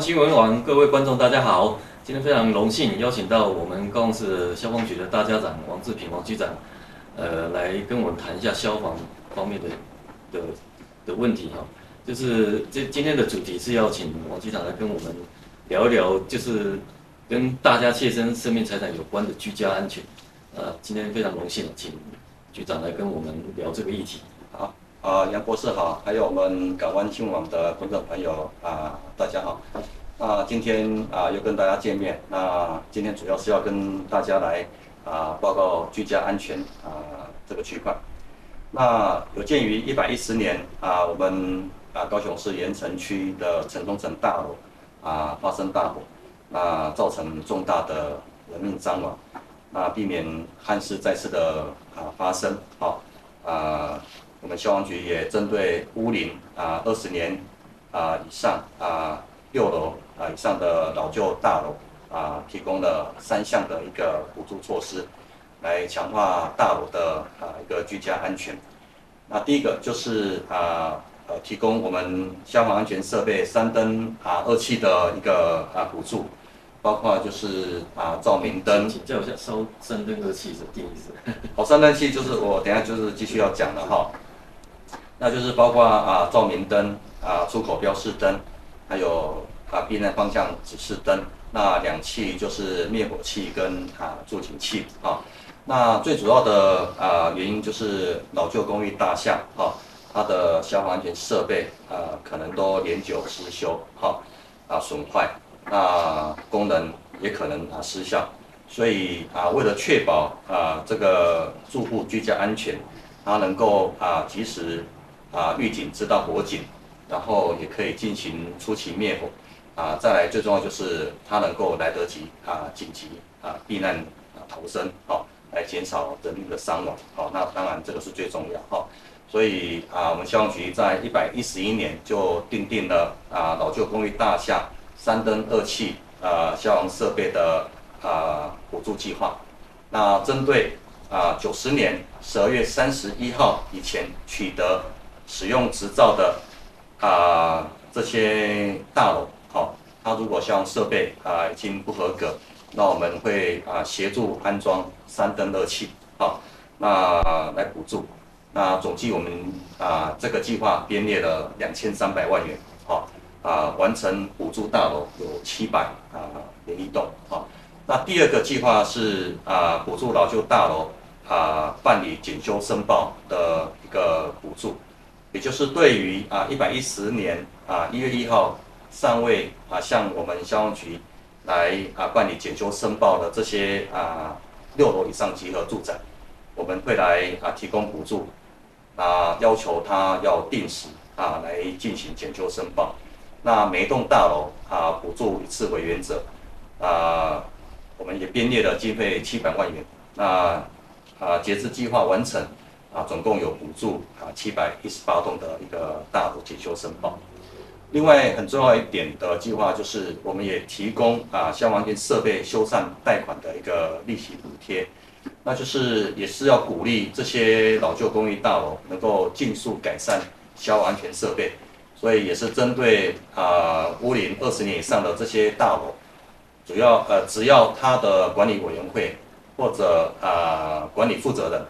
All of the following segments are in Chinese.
新闻网各位观众，大家好！今天非常荣幸邀请到我们高雄市消防局的大家长王志平王局长，呃，来跟我们谈一下消防方面的的的问题哈。就是这今天的主题是要请王局长来跟我们聊一聊，就是跟大家切身生命财产有关的居家安全。呃，今天非常荣幸请局长来跟我们聊这个议题。啊，杨博士好，还有我们港湾新闻网的观众朋友啊，大家好。那今天啊又跟大家见面，那今天主要是要跟大家来啊报告居家安全啊这个区块。那有鉴于一百一十年啊，我们啊高雄市盐城区的城中城大楼啊发生大火，那造成重大的人命伤亡，那避免憾事再次的啊发生，好啊。我们消防局也针对屋龄啊二十年啊以上啊六楼啊以上的老旧大楼啊提供了三项的一个补助措施，来强化大楼的啊一个居家安全。那第一个就是啊呃提供我们消防安全设备三灯啊二器的一个啊补助，包括就是啊照明灯。请教一下，烧三灯二器是定义是？好，三灯器就是我等下就是继续要讲的哈。那就是包括啊照明灯啊出口标示灯，还有啊避难方向指示灯。那两器就是灭火器跟啊助警器啊。那最主要的啊原因就是老旧公寓大厦啊，它的消防安全设备啊可能都年久失修哈啊损坏，那功能也可能啊失效。所以啊为了确保啊这个住户居家安全，它能够啊及时。啊，预警知道火警，然后也可以进行初期灭火，啊，再来最重要就是它能够来得及啊，紧急啊避难啊逃生，好，来减少人命的伤亡，好，那当然这个是最重要，哈，所以啊，我们消防局在一百一十一年就订定了啊老旧公寓大厦三灯二气啊消防设备的啊补助计划，那针对啊九十年十二月三十一号以前取得。使用执照的啊这些大楼，好，它如果像设备啊已经不合格，那我们会啊协助安装三灯二器，好，那来补助，那总计我们啊这个计划编列了两千三百万元，好，啊完成补助大楼有七百啊零一栋，好，那第二个计划是啊补助老旧大楼啊办理检修申报的一个补助。也就是对于啊一百一十年啊一月一号尚未啊向我们消防局来啊办理检修申报的这些啊六楼以上集合住宅，我们会来啊提供补助，啊要求他要定时啊来进行检修申报。那每栋大楼啊补助一次为原则，啊我们也编列了经费七百万元。那啊截至计划完成。啊，总共有补助啊七百一十八栋的一个大楼检修申报。另外很重要一点的计划就是，我们也提供啊消防安全设备修缮贷款的一个利息补贴，那就是也是要鼓励这些老旧公寓大楼能够尽速改善消防安全设备，所以也是针对啊屋龄二十年以上的这些大楼，主要呃只要他的管理委员会或者啊管理负责人。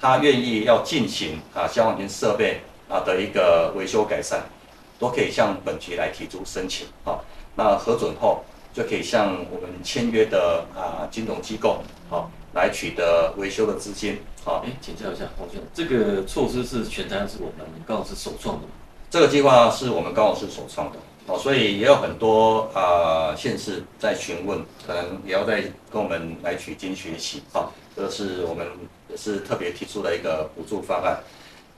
他愿意要进行啊消防安全设备啊的一个维修改善，都可以向本局来提出申请啊。那核准后就可以向我们签约的啊金融机构好来取得维修的资金。好，哎，请教一下黄先生，这个措施是全台是我们高雄市首创的吗？这个计划是我们高雄市首创的哦，所以也有很多啊县市在询问，可能也要再跟我们来取经学习啊。这是我们也是特别提出了一个补助方案，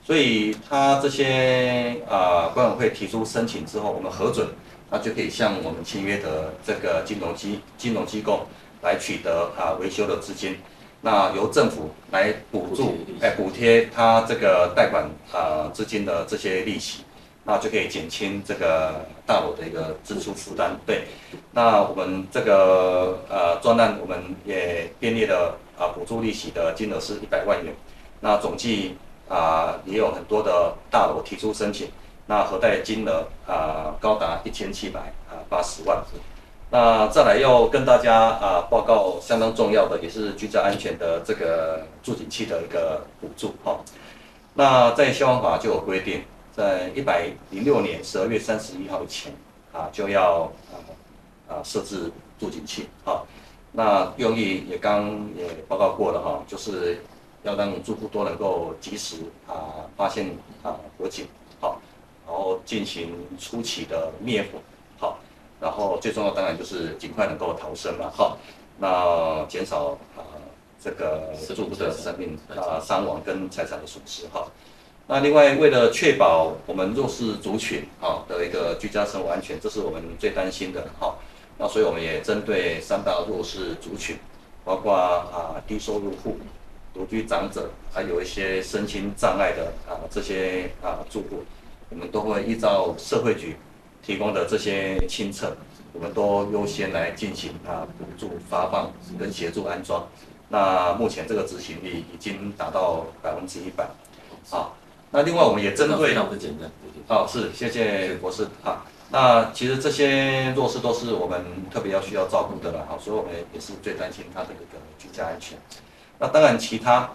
所以他这些啊管委会提出申请之后，我们核准，那就可以向我们签约的这个金融机金融机构来取得啊维修的资金，那由政府来补助哎补贴他这个贷款啊资金的这些利息，那就可以减轻这个大楼的一个支出负担。对，那我们这个呃专案我们也编列了。啊，补助利息的金额是一百万元，那总计啊也有很多的大楼提出申请，那核贷金额啊高达一千七百啊八十万。那再来要跟大家啊报告相当重要的，也是居家安全的这个助警器的一个补助哈。那在消防法就有规定，在一百零六年十二月三十一号前啊就要啊啊设置助警器哈。那用意也刚也报告过了哈，就是要让住户都能够及时啊发现啊火警好，然后进行初期的灭火好。然后最重要当然就是尽快能够逃生嘛，好，那减少啊这个住户的生命啊伤亡跟财产的损失哈。那另外为了确保我们弱势族群啊的一个居家生活安全，这是我们最担心的哈。那所以我们也针对三大弱势族群，包括啊低收入户、独居长者，还有一些身心障碍的啊这些啊住户，我们都会依照社会局。提供的这些清册，我们都优先来进行啊补助发放跟协助安装。那目前这个执行率已经达到百分之一百。好，那另外我们也针对，好，是谢谢博士。好，那其实这些弱势都是我们特别要需要照顾的了。好，所以我们也是最担心他的一个居家安全。那当然其他，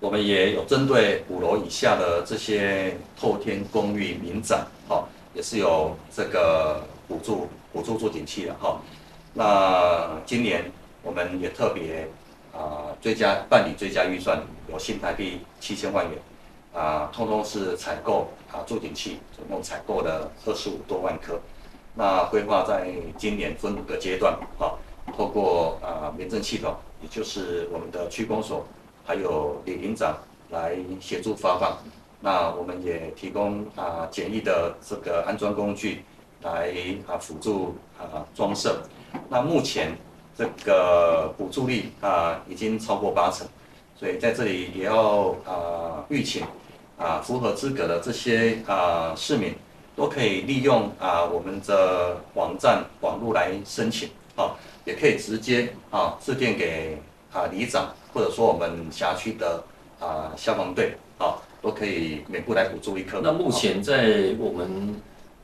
我们也有针对五楼以下的这些透天公寓民宅，好。也是有这个补助补助住警器的哈，那今年我们也特别啊追加办理追加预算，有新台币七千万元啊，通通是采购啊助听器，总共采购了二十五多万颗，那规划在今年分五个阶段哈，透过啊民政系统，也就是我们的区公所，还有里邻长来协助发放。那我们也提供啊简易的这个安装工具来啊辅助啊装设。那目前这个补助率啊已经超过八成，所以在这里也要啊预请啊符合资格的这些啊市民都可以利用啊我们的网站网络来申请啊，也可以直接啊致电给啊里长或者说我们辖区的啊消防队啊。都可以每户来补助一颗。那目前在我们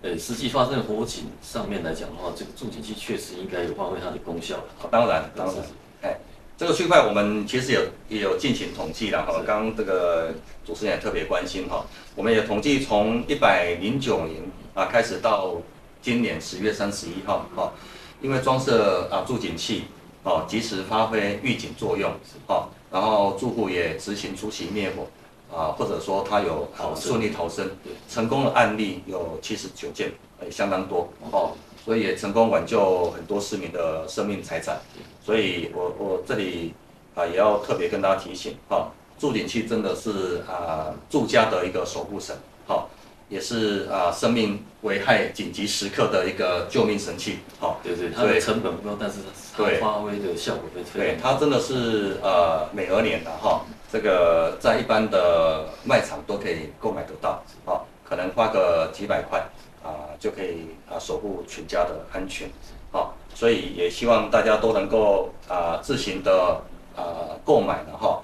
呃实际发生的火警上面来讲的话，这个助警器确实应该有发挥它的功效。当然，当然，哎，这个区块我们其实有也有进行统计了哈。刚刚这个主持人也特别关心哈，我们也统计从一百零九年啊开始到今年十月三十一号哈，因为装设啊助警器哦，及时发挥预警作用哦，然后住户也执行初期灭火。啊，或者说他有好顺利逃生，成功的案例有七十九件，也相当多哦，所以也成功挽救很多市民的生命财产。所以我我这里啊也要特别跟大家提醒，哈，住警器真的是啊住家的一个守护神，好，也是啊生命危害紧急时刻的一个救命神器，好，对对，它的成本不高，但是它发挥的效果非常对，它真的是呃美而年的哈。这个在一般的卖场都可以购买得到，啊，可能花个几百块啊，就可以啊守护全家的安全，好，所以也希望大家都能够啊自行的啊购买的哈，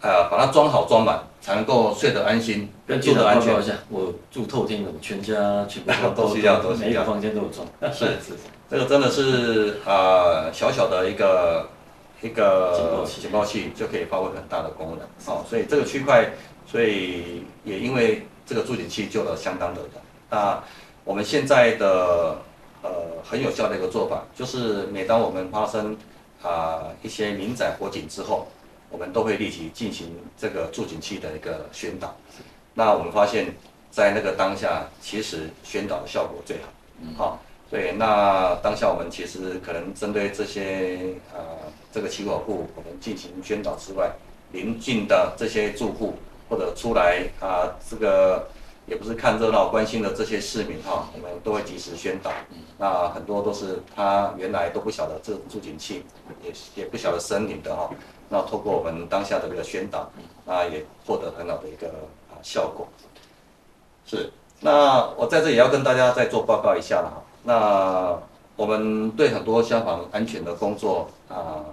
啊把它装好装满，才能够睡得安心，住得安全一下。我住透天的，全家全部 都需要，都需要，每个房间都有装。是是，这个真的是啊小小的一个。一个警报器就可以发挥很大的功能，哦，所以这个区块，所以也因为这个助警器救了相当的人。那我们现在的呃很有效的一个做法，就是每当我们发生啊、呃、一些民宅火警之后，我们都会立即进行这个助警器的一个宣导。那我们发现，在那个当下，其实宣导的效果最好，好。对，那当下我们其实可能针对这些呃这个起火户，我们进行宣导之外，邻近的这些住户或者出来啊、呃，这个也不是看热闹关心的这些市民哈，我们都会及时宣导。那很多都是他原来都不晓得这助警器，也也不晓得森林的哈。那透过我们当下的这个宣导，那也获得很好的一个啊效果。是，那我在这也要跟大家再做报告一下了哈。那我们对很多消防安全的工作啊，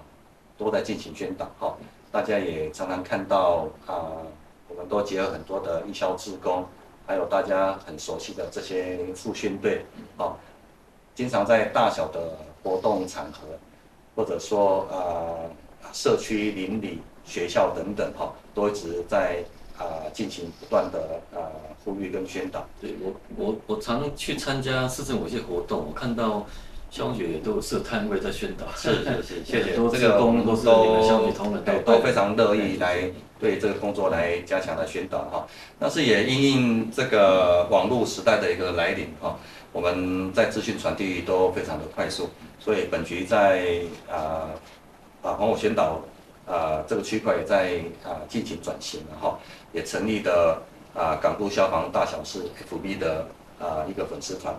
都在进行宣导哈。大家也常常看到啊，我们都结合很多的义消志工还有大家很熟悉的这些复训队，啊，经常在大小的活动场合，或者说呃社区邻里学校等等哈，都一直在啊进行不断的呃呼吁跟宣导。对我我我常去参加市政府一些活动，我看到消防局也都有设摊位在宣导。是 是是，谢谢。这个工都是你们消防同仁都都非常乐意来对这个工作来加强的宣导哈。但是也因应这个网络时代的一个来临哈，我们在资讯传递都非常的快速，所以本局在啊啊防火宣导啊这个区块也在啊进行转型了哈，也成立的啊港都消防大小事 FB 的。啊，一个粉丝团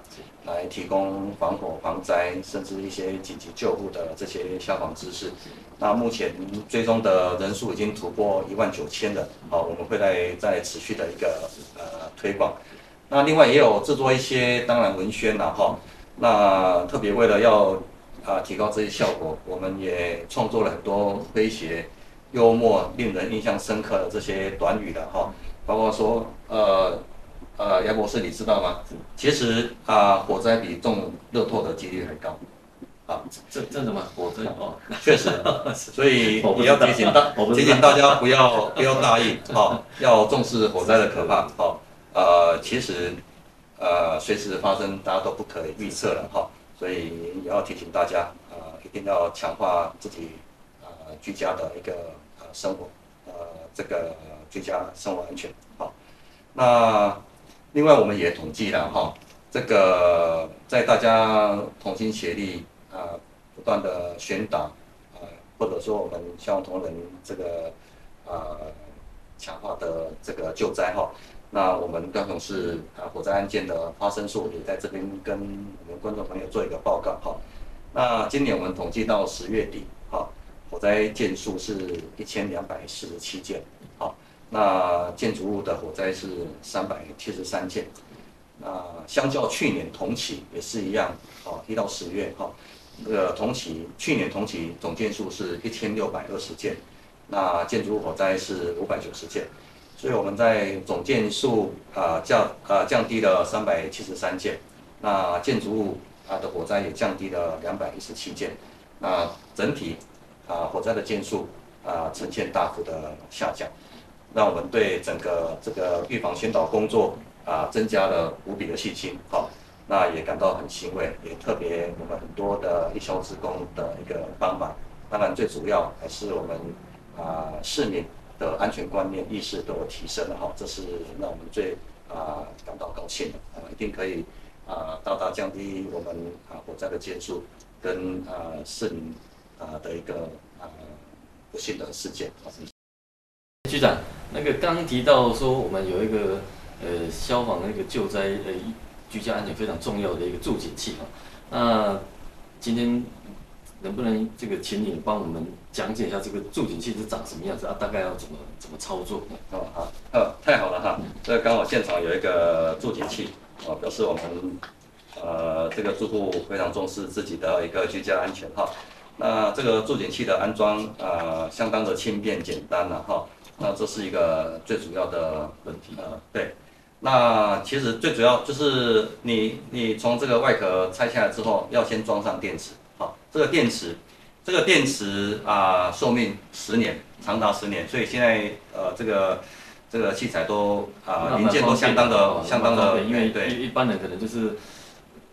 来提供防火防灾，甚至一些紧急救护的这些消防知识。那目前追踪的人数已经突破一万九千人，好，我们会来再持续的一个呃推广。那另外也有制作一些当然文宣了哈。那特别为了要啊提高这些效果，我们也创作了很多诙谐、幽默、令人印象深刻的这些短语的哈，包括说呃。呃，杨博士，你知道吗？其实啊、呃，火灾比中乐透的几率还高。啊，这这什么？火灾哦，确实。所以你要提醒大提醒大家不要不要大意，好、哦，要重视火灾的可怕。好、哦，呃，其实呃随时发生，大家都不可以预测了哈、哦。所以也要提醒大家，呃，一定要强化自己呃居家的一个呃生活，呃，这个居家生活安全。好、那。另外，我们也统计了哈，这个在大家同心协力啊，不断的宣导啊，或者说我们消防同仁这个啊强化的这个救灾哈，那我们高雄市啊火灾案件的发生数也在这边跟我们观众朋友做一个报告哈。那今年我们统计到十月底哈，火灾件数是一千两百四十七件。好那建筑物的火灾是三百七十三件，那相较去年同期也是一样，哦，一到十月哈，那个同期去年同期总件数是一千六百二十件，那建筑物火灾是五百九十件，所以我们在总件数啊降啊降低了三百七十三件，那建筑物啊的火灾也降低了两百一十七件，那整体啊火灾的件数啊呈现大幅的下降。让我们对整个这个预防宣导工作啊增加了无比的信心，好，那也感到很欣慰，也特别我们很多的义消志工的一个帮忙，当然最主要还是我们啊市民的安全观念意识都有提升了哈，这是让我们最啊感到高兴的啊，一定可以啊大大降低我们啊火灾的件数跟啊市民啊的一个啊不幸的事件。局长，那个刚提到说我们有一个呃消防那个救灾呃居家安全非常重要的一个助警器哈，那今天能不能这个请你帮我们讲解一下这个助警器是长什么样子啊？大概要怎么怎么操作？哦好，呃太好了哈，这刚好现场有一个助警器，啊表示我们呃这个住户非常重视自己的一个居家安全哈。那这个助警器的安装啊、相当的轻便简单了哈。那这是一个最主要的问题，呃，对，那其实最主要就是你你从这个外壳拆下来之后，要先装上电池，这个电池，这个电池啊，寿命十年，长达十年，所以现在呃这个这个器材都啊零件都相当的相当的，因为对一般人可能就是。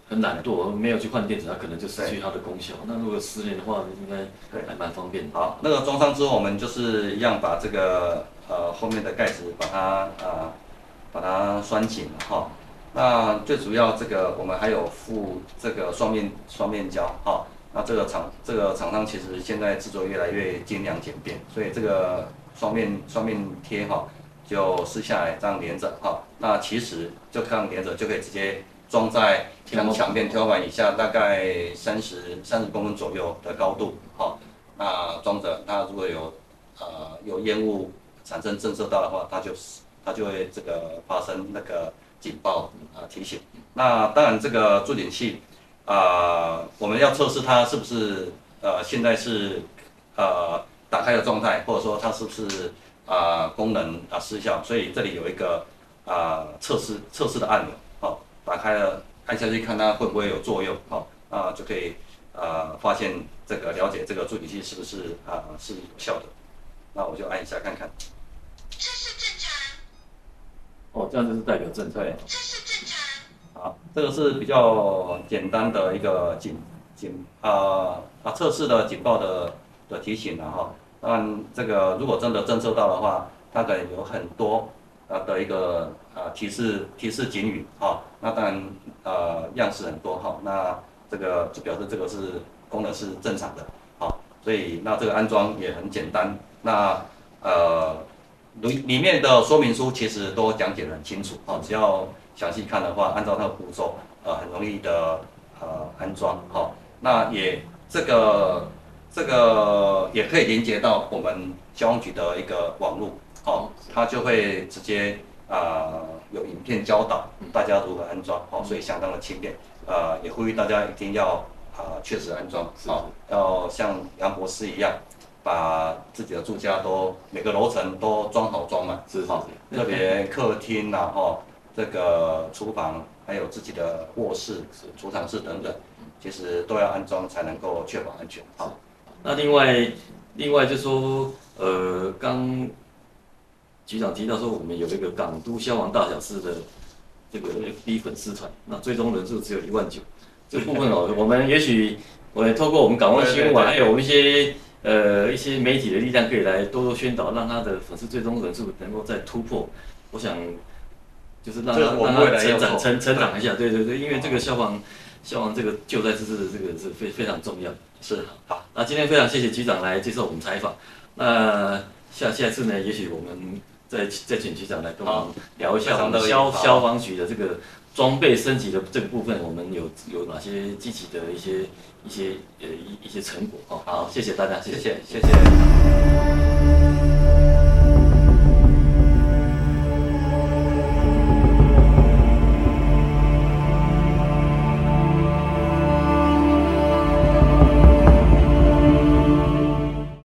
很懒惰，没有去换电池，它可能就失去它的功效。那如果十年的话，应该还蛮方便的。好，那个装上之后，我们就是一样把这个呃后面的盖子把它啊、呃、把它拴紧哈。那最主要这个我们还有附这个双面双面胶哈。那这个厂这个厂商其实现在制作越来越精良简便，所以这个双面双面贴哈就撕下来这样连着哈。那其实就这样连着就可以直接。装在墙墙面天花板以下，大概三十三十公分左右的高度，哈，那装着，它如果有呃有烟雾产生震慑到的话，它就它就会这个发生那个警报啊提醒。那当然这个助警器啊，我们要测试它是不是呃现在是呃打开的状态，或者说它是不是啊功能啊失效，所以这里有一个啊测试测试的按钮，好，打开了按下去看它会不会有作用，好，啊就可以啊发现这个了解这个助听器是不是啊是有效的，那我就按一下看看。这是正常。哦，这样就是代表正常。这个是比较简单的一个警警啊啊测试的警报的的提醒了哈。嗯，这个如果真的侦测到的话，大概有很多啊的一个啊提示提示警语哈。那当然呃样式很多哈。那这个就表示这个是功能是正常的。好，所以那这个安装也很简单。那呃。里里面的说明书其实都讲解得很清楚，哦，只要详细看的话，按照那个步骤，呃，很容易的呃安装，好，那也这个这个也可以连接到我们消防局的一个网络，哦，它就会直接啊、呃、有影片教导大家如何安装，哦，所以相当的轻便，呃，也呼吁大家一定要啊确实安装，好，要像杨博士一样。把自己的住家都每个楼层都装好装满，是好，特别客厅呐，哈，这个厨房还有自己的卧室、储藏室等等，其实都要安装才能够确保安全。好，那另外另外就说，呃，刚局长提到说，我们有一个港都消防大小事的这个 FB 粉丝团，那最终人数只有一万九，这部分哦，我们也许我也透过我们港湾新闻网，还有我们一些。呃，一些媒体的力量可以来多多宣导，让他的粉丝最终人数能够再突破。我想，就是让他让他成长成成长一下，对。对对，因为这个消防消防这个救灾知识的这个是非非常重要。是。好，那今天非常谢谢局长来接受我们采访。那下下次呢，也许我们再再请局长来跟我们聊一下我们消消防局的这个装备升级的这个部分，我们有有哪些积极的一些。一些呃一一些成果哦，好，谢谢大家，谢谢，谢谢。谢谢。